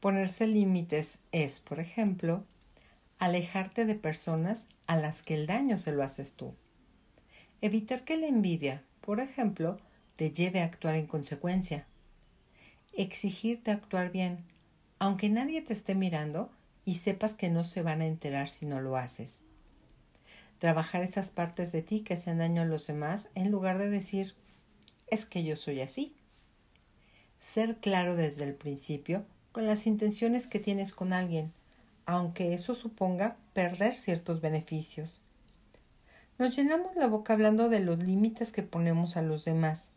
Ponerse límites es, por ejemplo, alejarte de personas a las que el daño se lo haces tú. Evitar que la envidia, por ejemplo, te lleve a actuar en consecuencia. Exigirte actuar bien, aunque nadie te esté mirando y sepas que no se van a enterar si no lo haces. Trabajar esas partes de ti que hacen daño a los demás en lugar de decir, es que yo soy así. Ser claro desde el principio con las intenciones que tienes con alguien, aunque eso suponga perder ciertos beneficios. Nos llenamos la boca hablando de los límites que ponemos a los demás,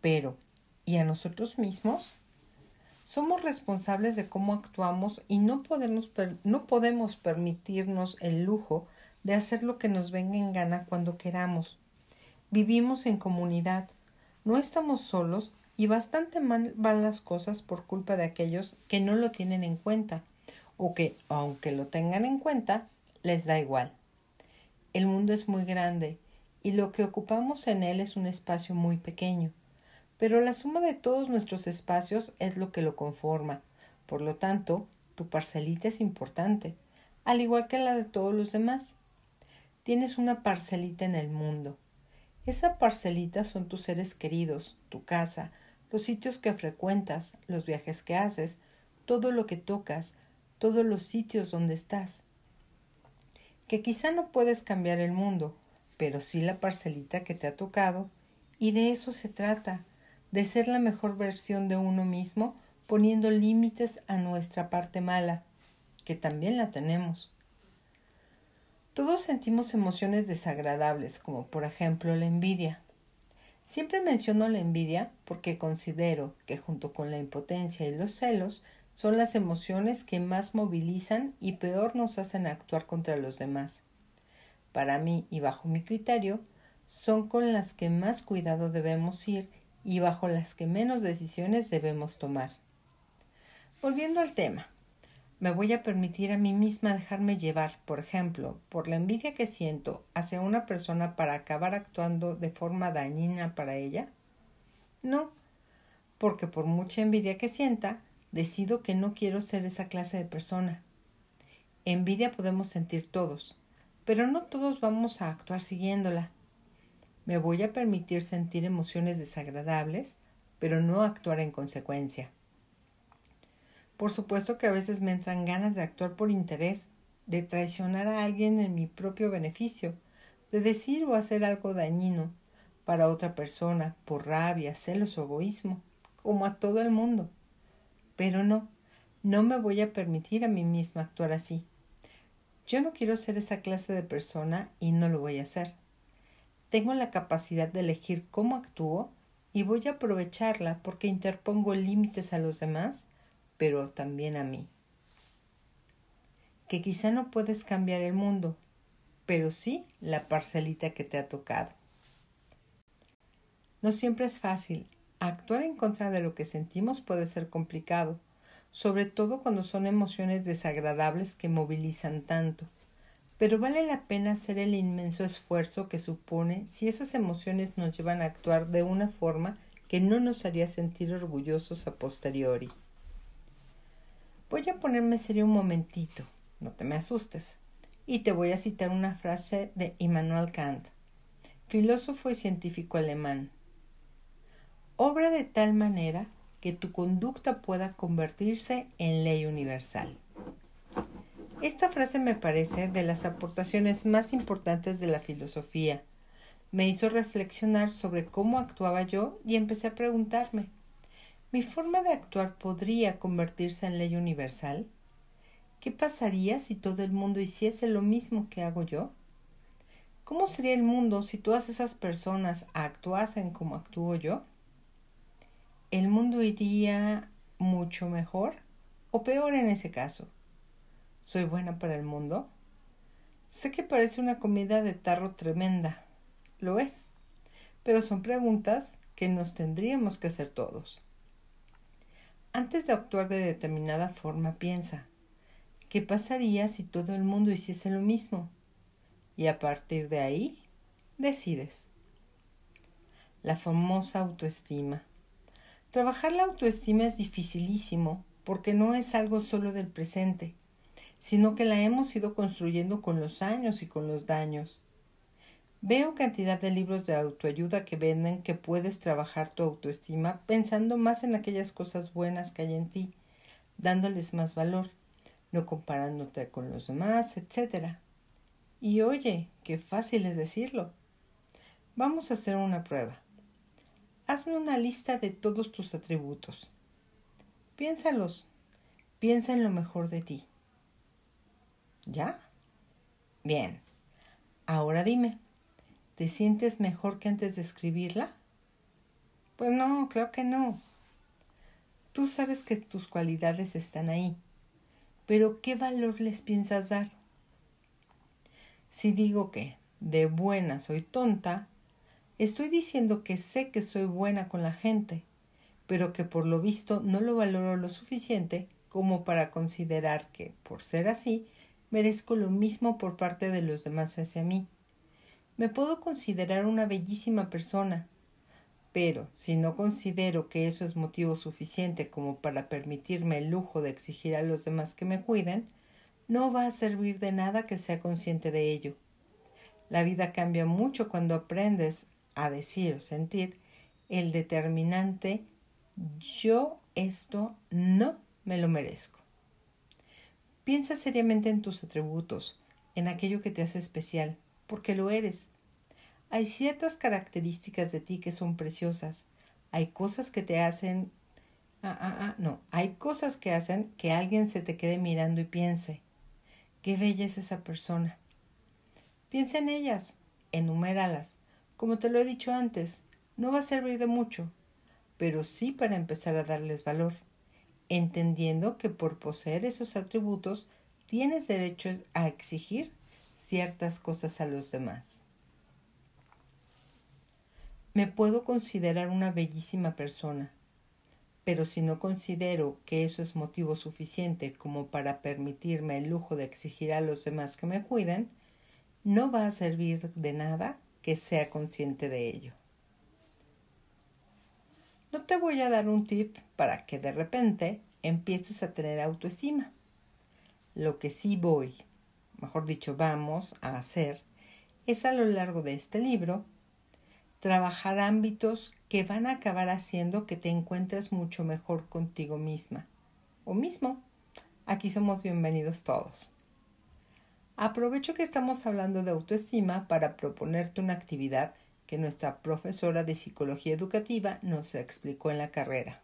pero ¿y a nosotros mismos? Somos responsables de cómo actuamos y no podemos, no podemos permitirnos el lujo de hacer lo que nos venga en gana cuando queramos. Vivimos en comunidad, no estamos solos y bastante mal van las cosas por culpa de aquellos que no lo tienen en cuenta o que, aunque lo tengan en cuenta, les da igual. El mundo es muy grande y lo que ocupamos en él es un espacio muy pequeño, pero la suma de todos nuestros espacios es lo que lo conforma. Por lo tanto, tu parcelita es importante, al igual que la de todos los demás. Tienes una parcelita en el mundo. Esa parcelita son tus seres queridos, tu casa, los sitios que frecuentas, los viajes que haces, todo lo que tocas, todos los sitios donde estás. Que quizá no puedes cambiar el mundo, pero sí la parcelita que te ha tocado, y de eso se trata, de ser la mejor versión de uno mismo, poniendo límites a nuestra parte mala, que también la tenemos. Todos sentimos emociones desagradables, como por ejemplo la envidia. Siempre menciono la envidia porque considero que junto con la impotencia y los celos son las emociones que más movilizan y peor nos hacen actuar contra los demás. Para mí y bajo mi criterio, son con las que más cuidado debemos ir y bajo las que menos decisiones debemos tomar. Volviendo al tema, me voy a permitir a mí misma dejarme llevar, por ejemplo, por la envidia que siento hacia una persona para acabar actuando de forma dañina para ella? No, porque por mucha envidia que sienta, decido que no quiero ser esa clase de persona. Envidia podemos sentir todos, pero no todos vamos a actuar siguiéndola. Me voy a permitir sentir emociones desagradables, pero no actuar en consecuencia. Por supuesto que a veces me entran ganas de actuar por interés, de traicionar a alguien en mi propio beneficio, de decir o hacer algo dañino para otra persona por rabia, celos o egoísmo, como a todo el mundo. Pero no, no me voy a permitir a mí misma actuar así. Yo no quiero ser esa clase de persona y no lo voy a hacer. Tengo la capacidad de elegir cómo actúo y voy a aprovecharla porque interpongo límites a los demás pero también a mí. Que quizá no puedes cambiar el mundo, pero sí la parcelita que te ha tocado. No siempre es fácil. Actuar en contra de lo que sentimos puede ser complicado, sobre todo cuando son emociones desagradables que movilizan tanto. Pero vale la pena hacer el inmenso esfuerzo que supone si esas emociones nos llevan a actuar de una forma que no nos haría sentir orgullosos a posteriori. Voy a ponerme serio un momentito, no te me asustes, y te voy a citar una frase de Immanuel Kant, filósofo y científico alemán. Obra de tal manera que tu conducta pueda convertirse en ley universal. Esta frase me parece de las aportaciones más importantes de la filosofía. Me hizo reflexionar sobre cómo actuaba yo y empecé a preguntarme ¿Mi forma de actuar podría convertirse en ley universal? ¿Qué pasaría si todo el mundo hiciese lo mismo que hago yo? ¿Cómo sería el mundo si todas esas personas actuasen como actúo yo? ¿El mundo iría mucho mejor o peor en ese caso? ¿Soy buena para el mundo? Sé que parece una comida de tarro tremenda. Lo es. Pero son preguntas que nos tendríamos que hacer todos. Antes de actuar de determinada forma, piensa, ¿qué pasaría si todo el mundo hiciese lo mismo? Y a partir de ahí, decides. La famosa autoestima. Trabajar la autoestima es dificilísimo porque no es algo solo del presente, sino que la hemos ido construyendo con los años y con los daños. Veo cantidad de libros de autoayuda que venden que puedes trabajar tu autoestima pensando más en aquellas cosas buenas que hay en ti, dándoles más valor, no comparándote con los demás, etc. Y oye, qué fácil es decirlo. Vamos a hacer una prueba. Hazme una lista de todos tus atributos. Piénsalos. Piensa en lo mejor de ti. ¿Ya? Bien. Ahora dime, ¿te sientes mejor que antes de escribirla? Pues no, claro que no. Tú sabes que tus cualidades están ahí, pero ¿qué valor les piensas dar? Si digo que de buena soy tonta, estoy diciendo que sé que soy buena con la gente, pero que por lo visto no lo valoro lo suficiente como para considerar que, por ser así, merezco lo mismo por parte de los demás hacia mí. Me puedo considerar una bellísima persona, pero si no considero que eso es motivo suficiente como para permitirme el lujo de exigir a los demás que me cuiden, no va a servir de nada que sea consciente de ello. La vida cambia mucho cuando aprendes a decir o sentir el determinante yo esto no me lo merezco. Piensa seriamente en tus atributos, en aquello que te hace especial, porque lo eres. Hay ciertas características de ti que son preciosas. Hay cosas que te hacen... Ah, ah, ah, no, hay cosas que hacen que alguien se te quede mirando y piense, qué bella es esa persona. Piensa en ellas, enuméralas. Como te lo he dicho antes, no va a servir de mucho, pero sí para empezar a darles valor, entendiendo que por poseer esos atributos tienes derecho a exigir ciertas cosas a los demás. Me puedo considerar una bellísima persona, pero si no considero que eso es motivo suficiente como para permitirme el lujo de exigir a los demás que me cuiden, no va a servir de nada que sea consciente de ello. No te voy a dar un tip para que de repente empieces a tener autoestima. Lo que sí voy, mejor dicho, vamos a hacer, es a lo largo de este libro trabajar ámbitos que van a acabar haciendo que te encuentres mucho mejor contigo misma o mismo. Aquí somos bienvenidos todos. Aprovecho que estamos hablando de autoestima para proponerte una actividad que nuestra profesora de psicología educativa nos explicó en la carrera.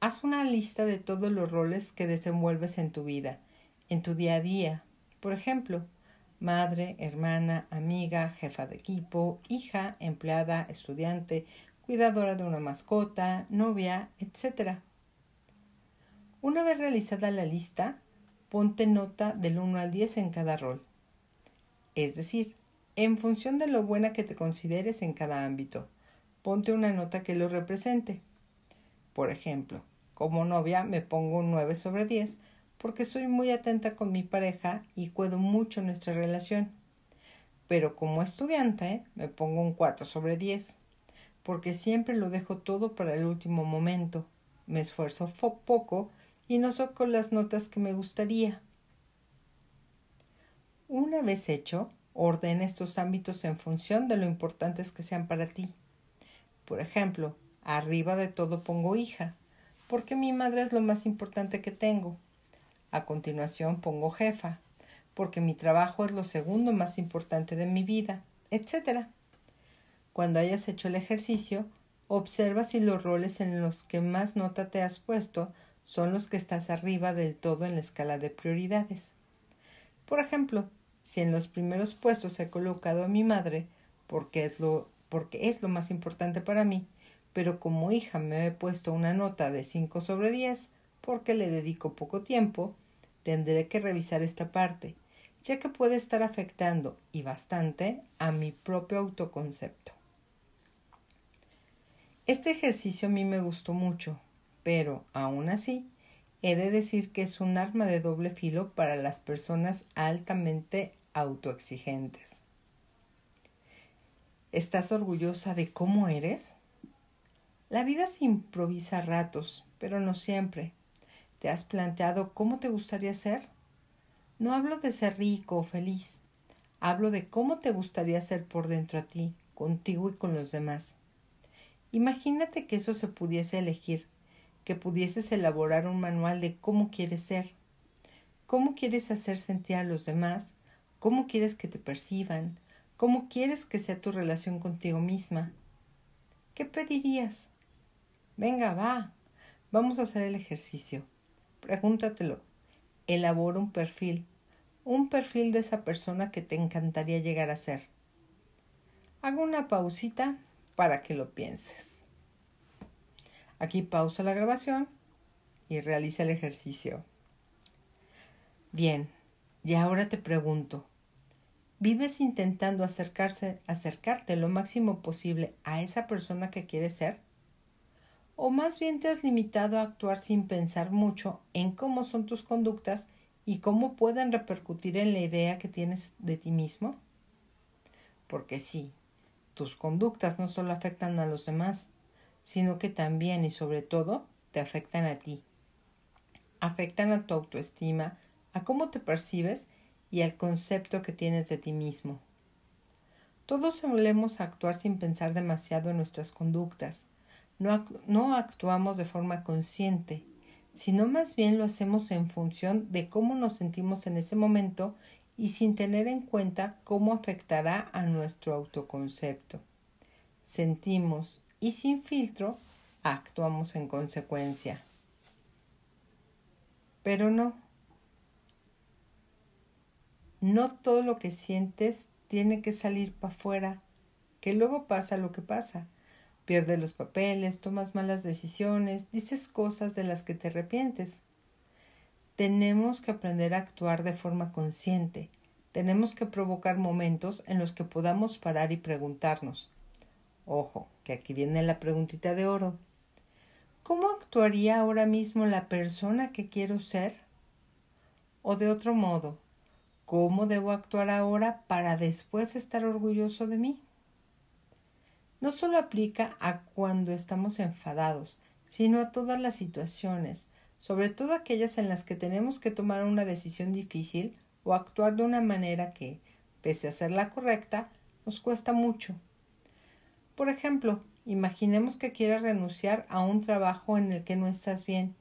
Haz una lista de todos los roles que desenvuelves en tu vida, en tu día a día. Por ejemplo, madre, hermana, amiga, jefa de equipo, hija, empleada, estudiante, cuidadora de una mascota, novia, etc. Una vez realizada la lista, ponte nota del 1 al 10 en cada rol. Es decir, en función de lo buena que te consideres en cada ámbito. Ponte una nota que lo represente. Por ejemplo, como novia me pongo un 9 sobre 10 porque soy muy atenta con mi pareja y cuido mucho nuestra relación. Pero como estudiante me pongo un 4 sobre 10 porque siempre lo dejo todo para el último momento. Me esfuerzo poco y no saco las notas que me gustaría. Una vez hecho, Ordena estos ámbitos en función de lo importantes que sean para ti. Por ejemplo, arriba de todo pongo hija, porque mi madre es lo más importante que tengo. A continuación pongo jefa, porque mi trabajo es lo segundo más importante de mi vida, etc. Cuando hayas hecho el ejercicio, observa si los roles en los que más nota te has puesto son los que estás arriba del todo en la escala de prioridades. Por ejemplo, si en los primeros puestos he colocado a mi madre, porque es lo, porque es lo más importante para mí, pero como hija me he puesto una nota de 5 sobre 10, porque le dedico poco tiempo, tendré que revisar esta parte, ya que puede estar afectando, y bastante, a mi propio autoconcepto. Este ejercicio a mí me gustó mucho, pero, aún así, he de decir que es un arma de doble filo para las personas altamente autoexigentes. ¿Estás orgullosa de cómo eres? La vida se improvisa a ratos, pero no siempre. ¿Te has planteado cómo te gustaría ser? No hablo de ser rico o feliz, hablo de cómo te gustaría ser por dentro a ti, contigo y con los demás. Imagínate que eso se pudiese elegir, que pudieses elaborar un manual de cómo quieres ser, cómo quieres hacer sentir a los demás, cómo quieres que te perciban, cómo quieres que sea tu relación contigo misma. ¿Qué pedirías? Venga, va, vamos a hacer el ejercicio. Pregúntatelo. Elabora un perfil, un perfil de esa persona que te encantaría llegar a ser. Hago una pausita para que lo pienses. Aquí pausa la grabación y realiza el ejercicio. Bien, y ahora te pregunto, ¿vives intentando acercarse, acercarte lo máximo posible a esa persona que quieres ser? ¿O más bien te has limitado a actuar sin pensar mucho en cómo son tus conductas y cómo pueden repercutir en la idea que tienes de ti mismo? Porque sí, tus conductas no solo afectan a los demás, sino que también y sobre todo te afectan a ti. Afectan a tu autoestima, a cómo te percibes y al concepto que tienes de ti mismo. Todos solemos actuar sin pensar demasiado en nuestras conductas. No, actuamos de forma consciente, sino más bien lo hacemos en función de cómo nos sentimos en ese momento y sin tener en cuenta cómo afectará a nuestro autoconcepto. Sentimos y sin filtro actuamos en consecuencia. Pero no. No todo lo que sientes tiene que salir para afuera, que luego pasa lo que pasa. Pierdes los papeles, tomas malas decisiones, dices cosas de las que te arrepientes. Tenemos que aprender a actuar de forma consciente. Tenemos que provocar momentos en los que podamos parar y preguntarnos. Ojo, que aquí viene la preguntita de oro. ¿Cómo actuaría ahora mismo la persona que quiero ser? O de otro modo, ¿cómo debo actuar ahora para después estar orgulloso de mí? No solo aplica a cuando estamos enfadados, sino a todas las situaciones, sobre todo aquellas en las que tenemos que tomar una decisión difícil o actuar de una manera que, pese a ser la correcta, nos cuesta mucho. Por ejemplo, imaginemos que quieres renunciar a un trabajo en el que no estás bien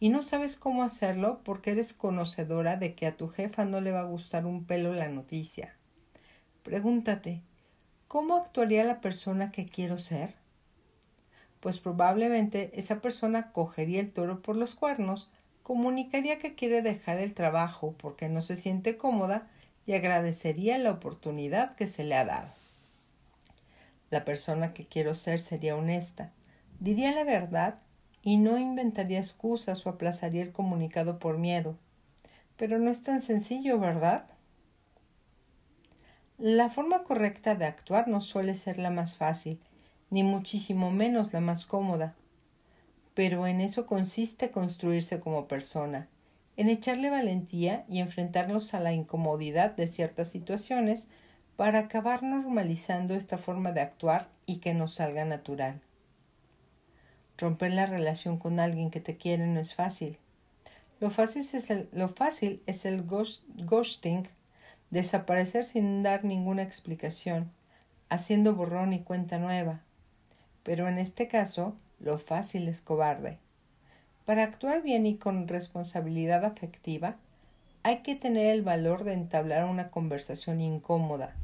y no sabes cómo hacerlo porque eres conocedora de que a tu jefa no le va a gustar un pelo la noticia. Pregúntate, ¿cómo actuaría la persona que quiero ser? pues probablemente esa persona cogería el toro por los cuernos, comunicaría que quiere dejar el trabajo porque no se siente cómoda y agradecería la oportunidad que se le ha dado. La persona que quiero ser sería honesta, diría la verdad y no inventaría excusas o aplazaría el comunicado por miedo. Pero no es tan sencillo, ¿verdad? La forma correcta de actuar no suele ser la más fácil, ni muchísimo menos la más cómoda. Pero en eso consiste construirse como persona, en echarle valentía y enfrentarnos a la incomodidad de ciertas situaciones para acabar normalizando esta forma de actuar y que nos salga natural. Romper la relación con alguien que te quiere no es fácil. Lo fácil es el, lo fácil es el ghosting, desaparecer sin dar ninguna explicación, haciendo borrón y cuenta nueva, pero en este caso lo fácil es cobarde. Para actuar bien y con responsabilidad afectiva, hay que tener el valor de entablar una conversación incómoda,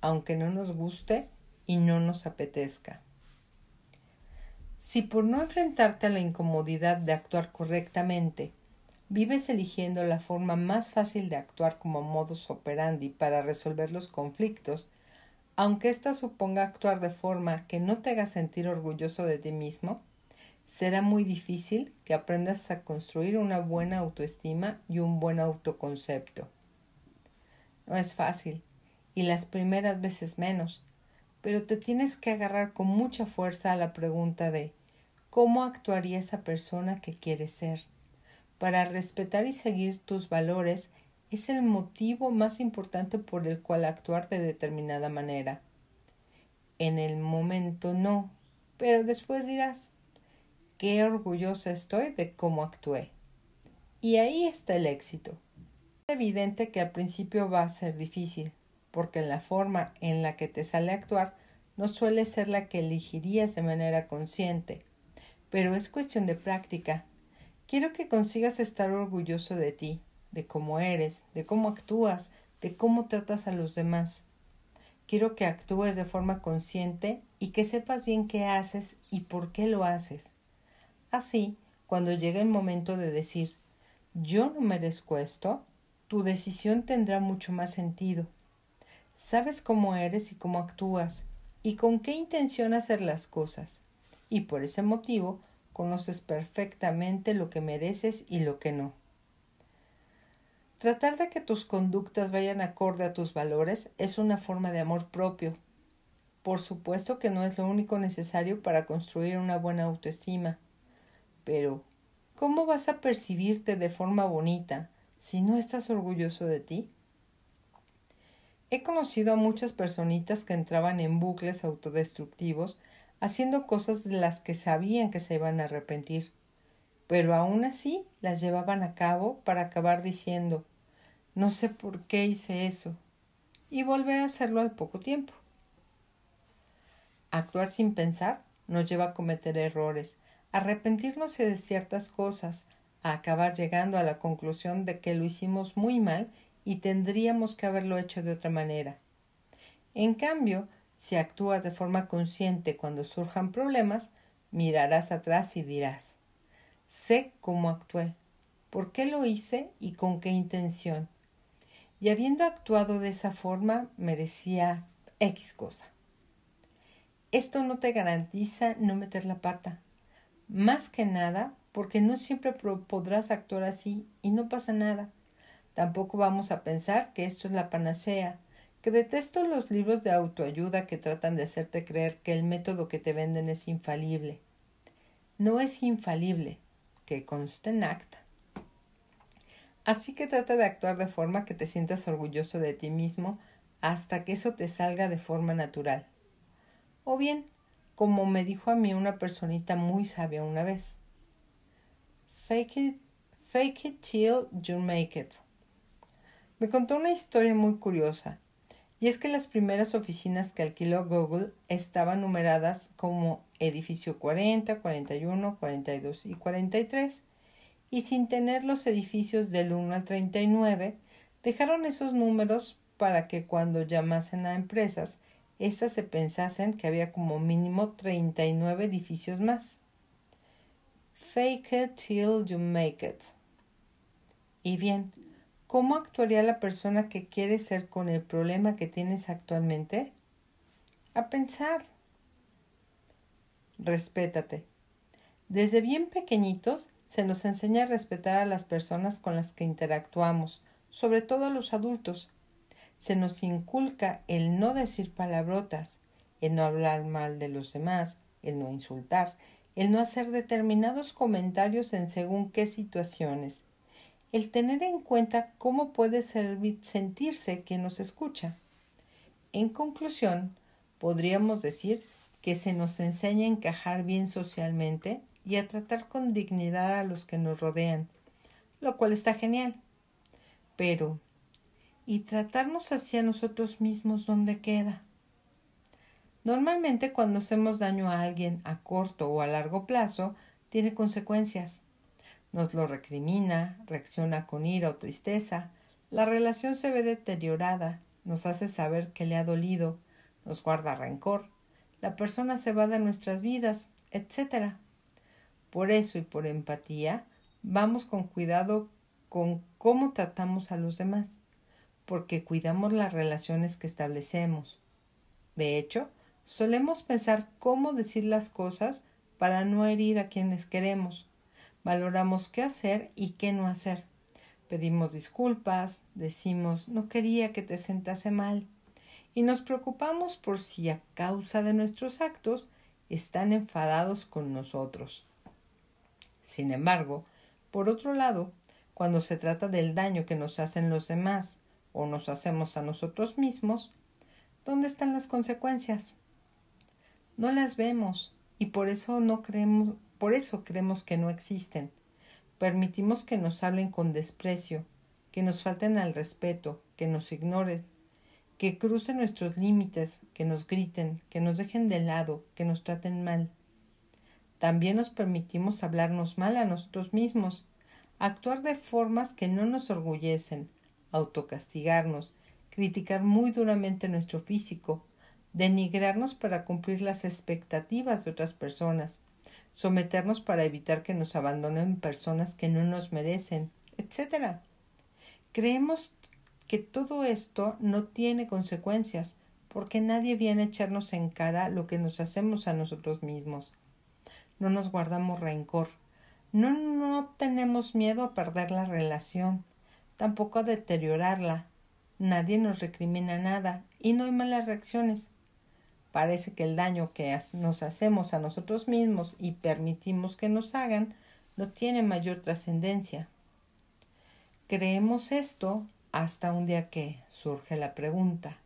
aunque no nos guste y no nos apetezca. Si por no enfrentarte a la incomodidad de actuar correctamente, vives eligiendo la forma más fácil de actuar como modus operandi para resolver los conflictos aunque ésta suponga actuar de forma que no te haga sentir orgulloso de ti mismo, será muy difícil que aprendas a construir una buena autoestima y un buen autoconcepto. No es fácil, y las primeras veces menos, pero te tienes que agarrar con mucha fuerza a la pregunta de ¿cómo actuaría esa persona que quieres ser? Para respetar y seguir tus valores es el motivo más importante por el cual actuar de determinada manera. En el momento no, pero después dirás, qué orgullosa estoy de cómo actué. Y ahí está el éxito. Es evidente que al principio va a ser difícil, porque la forma en la que te sale actuar no suele ser la que elegirías de manera consciente, pero es cuestión de práctica. Quiero que consigas estar orgulloso de ti, de cómo eres, de cómo actúas, de cómo tratas a los demás. Quiero que actúes de forma consciente y que sepas bien qué haces y por qué lo haces. Así, cuando llegue el momento de decir yo no merezco esto, tu decisión tendrá mucho más sentido. Sabes cómo eres y cómo actúas y con qué intención hacer las cosas. Y por ese motivo conoces perfectamente lo que mereces y lo que no. Tratar de que tus conductas vayan acorde a tus valores es una forma de amor propio. Por supuesto que no es lo único necesario para construir una buena autoestima, pero ¿cómo vas a percibirte de forma bonita si no estás orgulloso de ti? He conocido a muchas personitas que entraban en bucles autodestructivos haciendo cosas de las que sabían que se iban a arrepentir pero aún así las llevaban a cabo para acabar diciendo no sé por qué hice eso y volver a hacerlo al poco tiempo. Actuar sin pensar nos lleva a cometer errores, a arrepentirnos de ciertas cosas, a acabar llegando a la conclusión de que lo hicimos muy mal y tendríamos que haberlo hecho de otra manera. En cambio, si actúas de forma consciente cuando surjan problemas, mirarás atrás y dirás Sé cómo actué, por qué lo hice y con qué intención. Y habiendo actuado de esa forma, merecía X cosa. Esto no te garantiza no meter la pata. Más que nada, porque no siempre podrás actuar así y no pasa nada. Tampoco vamos a pensar que esto es la panacea, que detesto los libros de autoayuda que tratan de hacerte creer que el método que te venden es infalible. No es infalible, que conste en acta. Así que trata de actuar de forma que te sientas orgulloso de ti mismo hasta que eso te salga de forma natural. O bien, como me dijo a mí una personita muy sabia una vez, fake it, fake it till you make it. Me contó una historia muy curiosa, y es que las primeras oficinas que alquiló Google estaban numeradas como edificio 40, 41, 42 y 43, y sin tener los edificios del 1 al 39, dejaron esos números para que cuando llamasen a empresas, éstas se pensasen que había como mínimo 39 edificios más. Fake it till you make it. Y bien, ¿cómo actuaría la persona que quiere ser con el problema que tienes actualmente? A pensar respétate. Desde bien pequeñitos se nos enseña a respetar a las personas con las que interactuamos, sobre todo a los adultos. Se nos inculca el no decir palabrotas, el no hablar mal de los demás, el no insultar, el no hacer determinados comentarios en según qué situaciones, el tener en cuenta cómo puede sentirse quien nos escucha. En conclusión, podríamos decir que se nos enseña a encajar bien socialmente y a tratar con dignidad a los que nos rodean, lo cual está genial. Pero, ¿y tratarnos hacia nosotros mismos dónde queda? Normalmente cuando hacemos daño a alguien a corto o a largo plazo, tiene consecuencias. Nos lo recrimina, reacciona con ira o tristeza, la relación se ve deteriorada, nos hace saber que le ha dolido, nos guarda rencor, la persona se va de nuestras vidas, etc. Por eso y por empatía, vamos con cuidado con cómo tratamos a los demás, porque cuidamos las relaciones que establecemos. De hecho, solemos pensar cómo decir las cosas para no herir a quienes queremos. Valoramos qué hacer y qué no hacer. Pedimos disculpas, decimos no quería que te sentase mal y nos preocupamos por si a causa de nuestros actos están enfadados con nosotros. Sin embargo, por otro lado, cuando se trata del daño que nos hacen los demás o nos hacemos a nosotros mismos, ¿dónde están las consecuencias? No las vemos y por eso no creemos, por eso creemos que no existen. Permitimos que nos hablen con desprecio, que nos falten al respeto, que nos ignoren, que crucen nuestros límites, que nos griten, que nos dejen de lado, que nos traten mal. También nos permitimos hablarnos mal a nosotros mismos, actuar de formas que no nos orgullecen, autocastigarnos, criticar muy duramente nuestro físico, denigrarnos para cumplir las expectativas de otras personas, someternos para evitar que nos abandonen personas que no nos merecen, etc. Creemos que todo esto no tiene consecuencias, porque nadie viene a echarnos en cara lo que nos hacemos a nosotros mismos. No nos guardamos rencor, no, no tenemos miedo a perder la relación, tampoco a deteriorarla. Nadie nos recrimina nada y no hay malas reacciones. Parece que el daño que nos hacemos a nosotros mismos y permitimos que nos hagan no tiene mayor trascendencia. Creemos esto hasta un día que surge la pregunta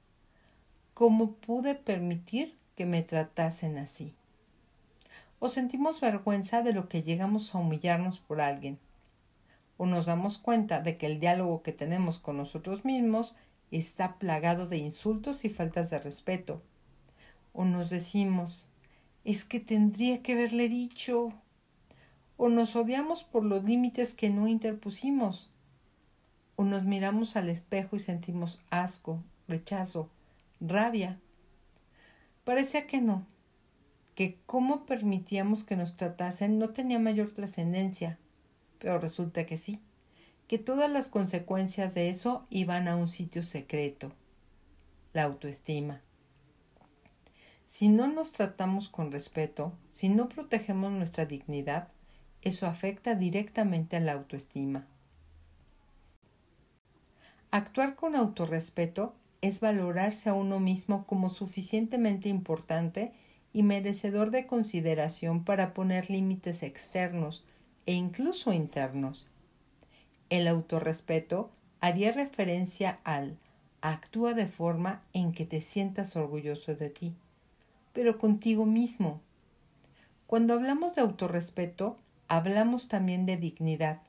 ¿Cómo pude permitir que me tratasen así? O sentimos vergüenza de lo que llegamos a humillarnos por alguien. O nos damos cuenta de que el diálogo que tenemos con nosotros mismos está plagado de insultos y faltas de respeto o nos decimos es que tendría que haberle dicho o nos odiamos por los límites que no interpusimos o nos miramos al espejo y sentimos asco, rechazo, rabia. Parecía que no, que cómo permitíamos que nos tratasen no tenía mayor trascendencia, pero resulta que sí, que todas las consecuencias de eso iban a un sitio secreto, la autoestima. Si no nos tratamos con respeto, si no protegemos nuestra dignidad, eso afecta directamente a la autoestima. Actuar con autorrespeto es valorarse a uno mismo como suficientemente importante y merecedor de consideración para poner límites externos e incluso internos. El autorrespeto haría referencia al actúa de forma en que te sientas orgulloso de ti pero contigo mismo. Cuando hablamos de autorrespeto, hablamos también de dignidad,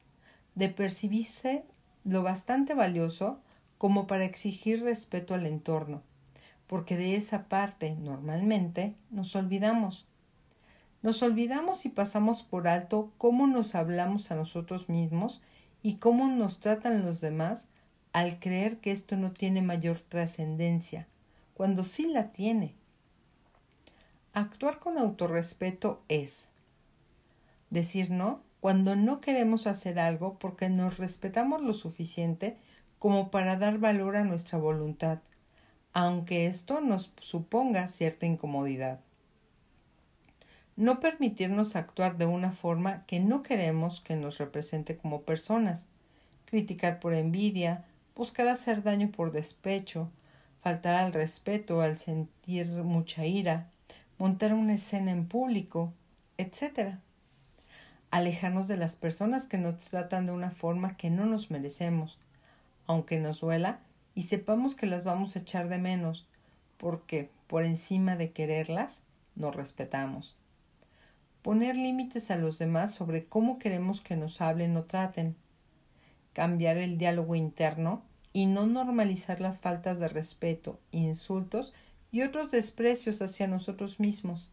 de percibirse lo bastante valioso como para exigir respeto al entorno, porque de esa parte normalmente nos olvidamos. Nos olvidamos y pasamos por alto cómo nos hablamos a nosotros mismos y cómo nos tratan los demás al creer que esto no tiene mayor trascendencia, cuando sí la tiene. Actuar con autorrespeto es decir no cuando no queremos hacer algo porque nos respetamos lo suficiente como para dar valor a nuestra voluntad, aunque esto nos suponga cierta incomodidad. No permitirnos actuar de una forma que no queremos que nos represente como personas, criticar por envidia, buscar hacer daño por despecho, faltar al respeto al sentir mucha ira, montar una escena en público, etc. Alejarnos de las personas que nos tratan de una forma que no nos merecemos, aunque nos duela y sepamos que las vamos a echar de menos, porque por encima de quererlas, nos respetamos. Poner límites a los demás sobre cómo queremos que nos hablen o traten. Cambiar el diálogo interno y no normalizar las faltas de respeto, insultos y otros desprecios hacia nosotros mismos.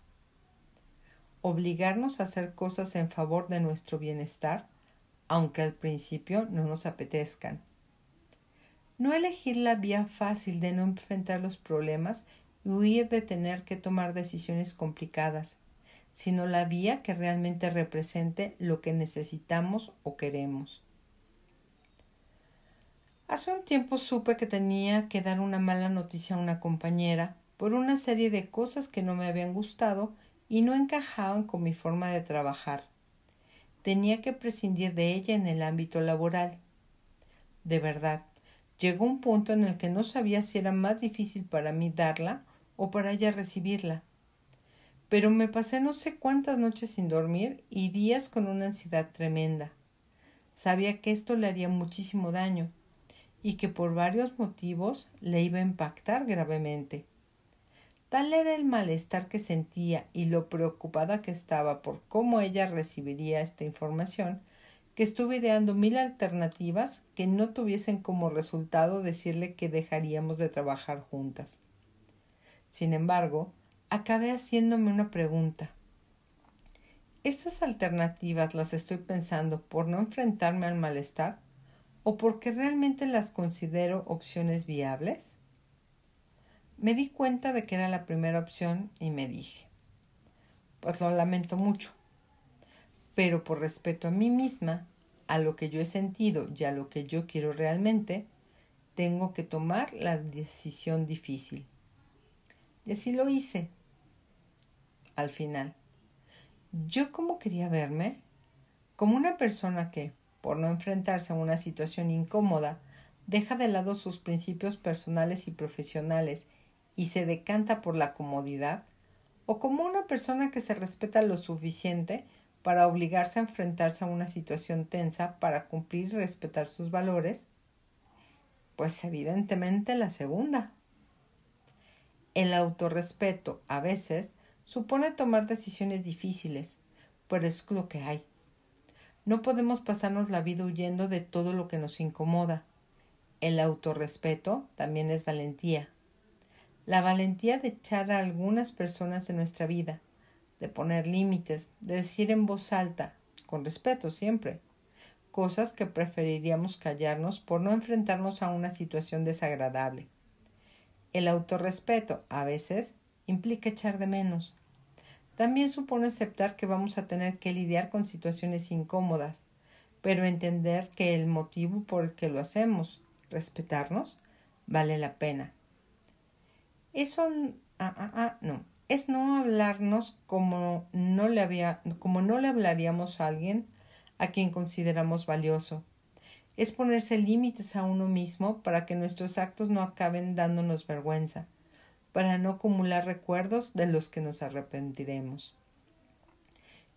Obligarnos a hacer cosas en favor de nuestro bienestar, aunque al principio no nos apetezcan. No elegir la vía fácil de no enfrentar los problemas y huir de tener que tomar decisiones complicadas, sino la vía que realmente represente lo que necesitamos o queremos. Hace un tiempo supe que tenía que dar una mala noticia a una compañera por una serie de cosas que no me habían gustado y no encajaban con mi forma de trabajar. Tenía que prescindir de ella en el ámbito laboral. De verdad, llegó un punto en el que no sabía si era más difícil para mí darla o para ella recibirla. Pero me pasé no sé cuántas noches sin dormir y días con una ansiedad tremenda. Sabía que esto le haría muchísimo daño y que por varios motivos le iba a impactar gravemente. Tal era el malestar que sentía y lo preocupada que estaba por cómo ella recibiría esta información, que estuve ideando mil alternativas que no tuviesen como resultado decirle que dejaríamos de trabajar juntas. Sin embargo, acabé haciéndome una pregunta. ¿Estas alternativas las estoy pensando por no enfrentarme al malestar o porque realmente las considero opciones viables? Me di cuenta de que era la primera opción y me dije, pues lo lamento mucho, pero por respeto a mí misma, a lo que yo he sentido y a lo que yo quiero realmente, tengo que tomar la decisión difícil. Y así lo hice. Al final, yo como quería verme, como una persona que, por no enfrentarse a una situación incómoda, deja de lado sus principios personales y profesionales y se decanta por la comodidad, o como una persona que se respeta lo suficiente para obligarse a enfrentarse a una situación tensa para cumplir y respetar sus valores? Pues evidentemente la segunda. El autorrespeto a veces supone tomar decisiones difíciles, pero es lo que hay. No podemos pasarnos la vida huyendo de todo lo que nos incomoda. El autorrespeto también es valentía la valentía de echar a algunas personas de nuestra vida, de poner límites, de decir en voz alta, con respeto siempre, cosas que preferiríamos callarnos por no enfrentarnos a una situación desagradable. El autorrespeto, a veces, implica echar de menos. También supone aceptar que vamos a tener que lidiar con situaciones incómodas, pero entender que el motivo por el que lo hacemos, respetarnos, vale la pena. Eso ah, ah, ah, no, es no hablarnos como no le había, como no le hablaríamos a alguien a quien consideramos valioso. Es ponerse límites a uno mismo para que nuestros actos no acaben dándonos vergüenza, para no acumular recuerdos de los que nos arrepentiremos.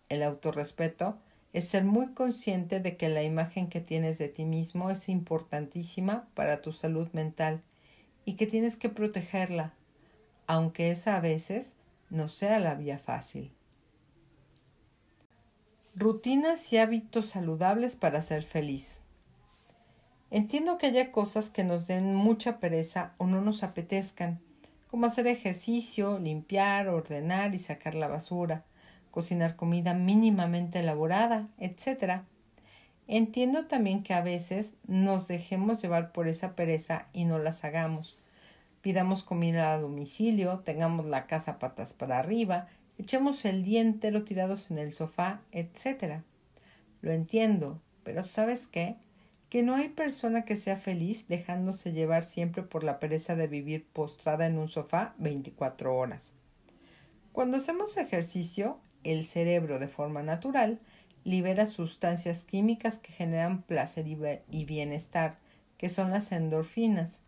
El autorrespeto es ser muy consciente de que la imagen que tienes de ti mismo es importantísima para tu salud mental y que tienes que protegerla, aunque esa a veces no sea la vía fácil. Rutinas y hábitos saludables para ser feliz. Entiendo que haya cosas que nos den mucha pereza o no nos apetezcan, como hacer ejercicio, limpiar, ordenar y sacar la basura, cocinar comida mínimamente elaborada, etc. Entiendo también que a veces nos dejemos llevar por esa pereza y no las hagamos, pidamos comida a domicilio, tengamos la casa patas para arriba, echemos el día entero tirados en el sofá, etc. Lo entiendo, pero ¿sabes qué? Que no hay persona que sea feliz dejándose llevar siempre por la pereza de vivir postrada en un sofá 24 horas. Cuando hacemos ejercicio, el cerebro de forma natural libera sustancias químicas que generan placer y bienestar, que son las endorfinas,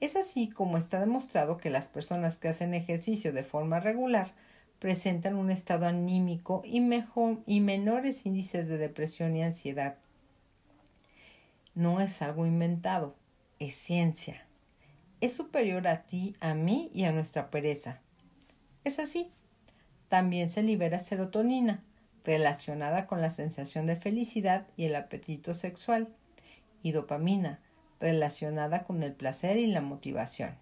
es así como está demostrado que las personas que hacen ejercicio de forma regular presentan un estado anímico y, mejor, y menores índices de depresión y ansiedad. No es algo inventado, es ciencia. Es superior a ti, a mí y a nuestra pereza. Es así. También se libera serotonina, relacionada con la sensación de felicidad y el apetito sexual, y dopamina, relacionada con el placer y la motivación.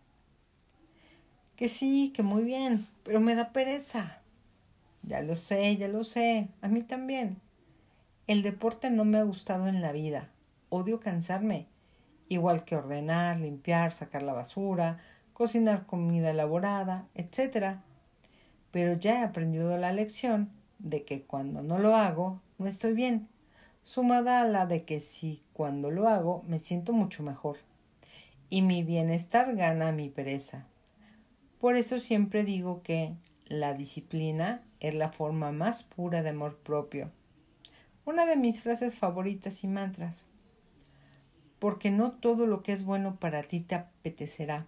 Que sí, que muy bien, pero me da pereza. Ya lo sé, ya lo sé, a mí también. El deporte no me ha gustado en la vida. Odio cansarme, igual que ordenar, limpiar, sacar la basura, cocinar comida elaborada, etc. Pero ya he aprendido la lección de que cuando no lo hago, no estoy bien sumada a la de que si cuando lo hago me siento mucho mejor y mi bienestar gana mi pereza. Por eso siempre digo que la disciplina es la forma más pura de amor propio. Una de mis frases favoritas y mantras. Porque no todo lo que es bueno para ti te apetecerá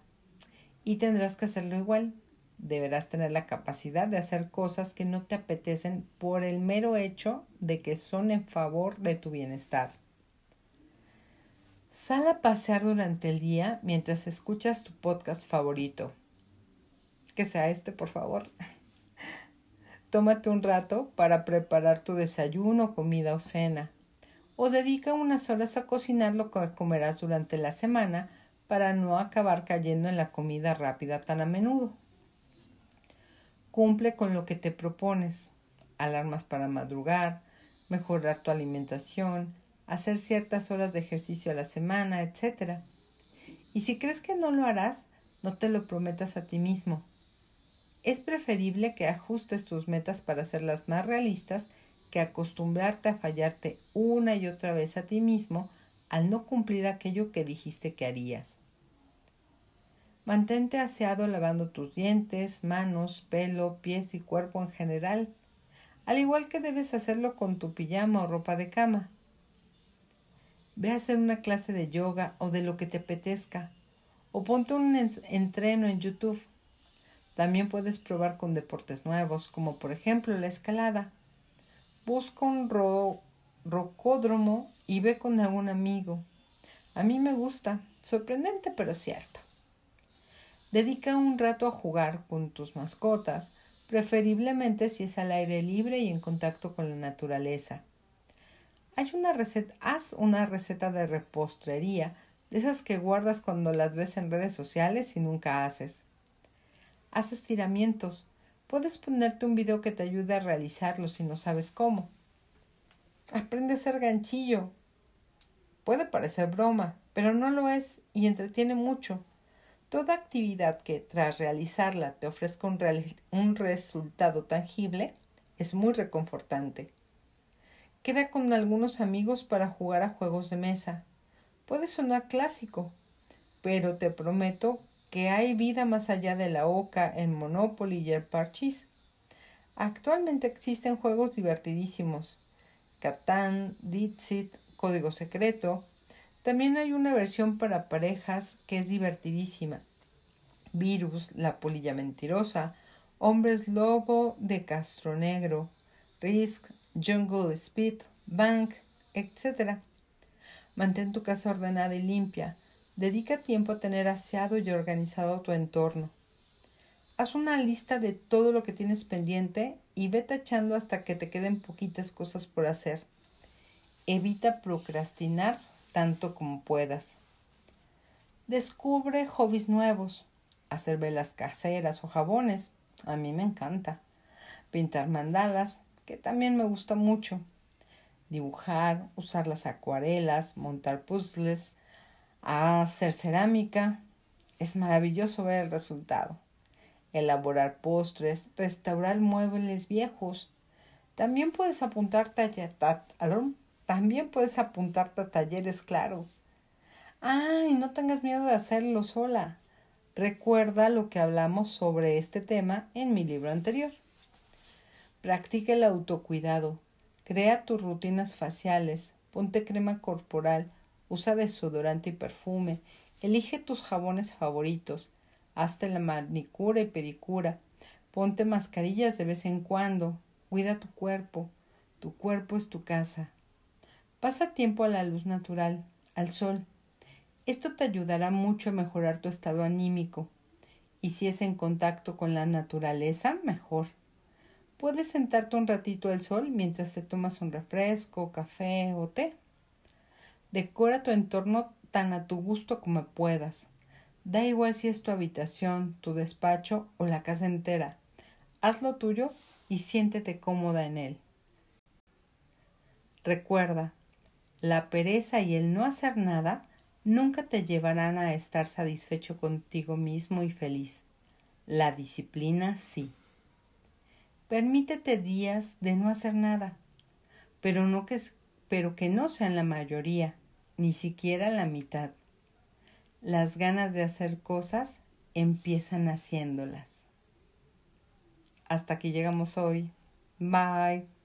y tendrás que hacerlo igual deberás tener la capacidad de hacer cosas que no te apetecen por el mero hecho de que son en favor de tu bienestar. Sal a pasear durante el día mientras escuchas tu podcast favorito. que sea este, por favor. Tómate un rato para preparar tu desayuno, comida o cena. O dedica unas horas a cocinar lo que comerás durante la semana para no acabar cayendo en la comida rápida tan a menudo. Cumple con lo que te propones. Alarmas para madrugar, mejorar tu alimentación, hacer ciertas horas de ejercicio a la semana, etc. Y si crees que no lo harás, no te lo prometas a ti mismo. Es preferible que ajustes tus metas para hacerlas más realistas que acostumbrarte a fallarte una y otra vez a ti mismo al no cumplir aquello que dijiste que harías. Mantente aseado lavando tus dientes, manos, pelo, pies y cuerpo en general, al igual que debes hacerlo con tu pijama o ropa de cama. Ve a hacer una clase de yoga o de lo que te apetezca, o ponte un entreno en YouTube. También puedes probar con deportes nuevos, como por ejemplo la escalada. Busca un rocódromo y ve con algún amigo. A mí me gusta, sorprendente pero cierto. Dedica un rato a jugar con tus mascotas, preferiblemente si es al aire libre y en contacto con la naturaleza. Hay una receta, haz una receta de repostería, de esas que guardas cuando las ves en redes sociales y nunca haces. Haz estiramientos. Puedes ponerte un video que te ayude a realizarlo si no sabes cómo. Aprende a ser ganchillo. Puede parecer broma, pero no lo es y entretiene mucho. Toda actividad que tras realizarla te ofrezca un, resultado tangible es muy reconfortante. Queda con algunos amigos para jugar a juegos de mesa. Puede sonar clásico, pero te prometo que hay vida más allá de la oca, en Monopoly y el parchís. Actualmente existen juegos divertidísimos. Catán, Dixit, Código Secreto, también hay una versión para parejas que es divertidísima. Virus, La polilla mentirosa, Hombres lobo de Castro Negro, Risk, Jungle Speed, Bank, etc. Mantén tu casa ordenada y limpia. Dedica tiempo a tener aseado y organizado tu entorno. Haz una lista de todo lo que tienes pendiente y ve tachando hasta que te queden poquitas cosas por hacer. Evita procrastinar tanto como puedas. Descubre hobbies nuevos, hacer velas caseras o jabones, a mí me encanta. Pintar mandalas, que también me gusta mucho. Dibujar, usar las acuarelas, montar puzzles, hacer cerámica. Es maravilloso ver el resultado. Elaborar postres, restaurar muebles viejos. También puedes apuntarte a, también puedes apuntarte a talleres, claro. Ay, no tengas miedo de hacerlo sola. Recuerda lo que hablamos sobre este tema en mi libro anterior. Practica el autocuidado. Crea tus rutinas faciales. Ponte crema corporal. Usa desodorante y perfume. Elige tus jabones favoritos. Hazte la manicura y pedicura. Ponte mascarillas de vez en cuando. Cuida tu cuerpo. Tu cuerpo es tu casa. Pasa tiempo a la luz natural, al sol. Esto te ayudará mucho a mejorar tu estado anímico. Y si es en contacto con la naturaleza, mejor. Puedes sentarte un ratito al sol mientras te tomas un refresco, café o té. Decora tu entorno tan a tu gusto como puedas. Da igual si es tu habitación, tu despacho o la casa entera. Haz lo tuyo y siéntete cómoda en él. Recuerda, la pereza y el no hacer nada nunca te llevarán a estar satisfecho contigo mismo y feliz. La disciplina sí. Permítete días de no hacer nada, pero, no que, pero que no sean la mayoría, ni siquiera la mitad. Las ganas de hacer cosas empiezan haciéndolas. Hasta aquí llegamos hoy. Bye.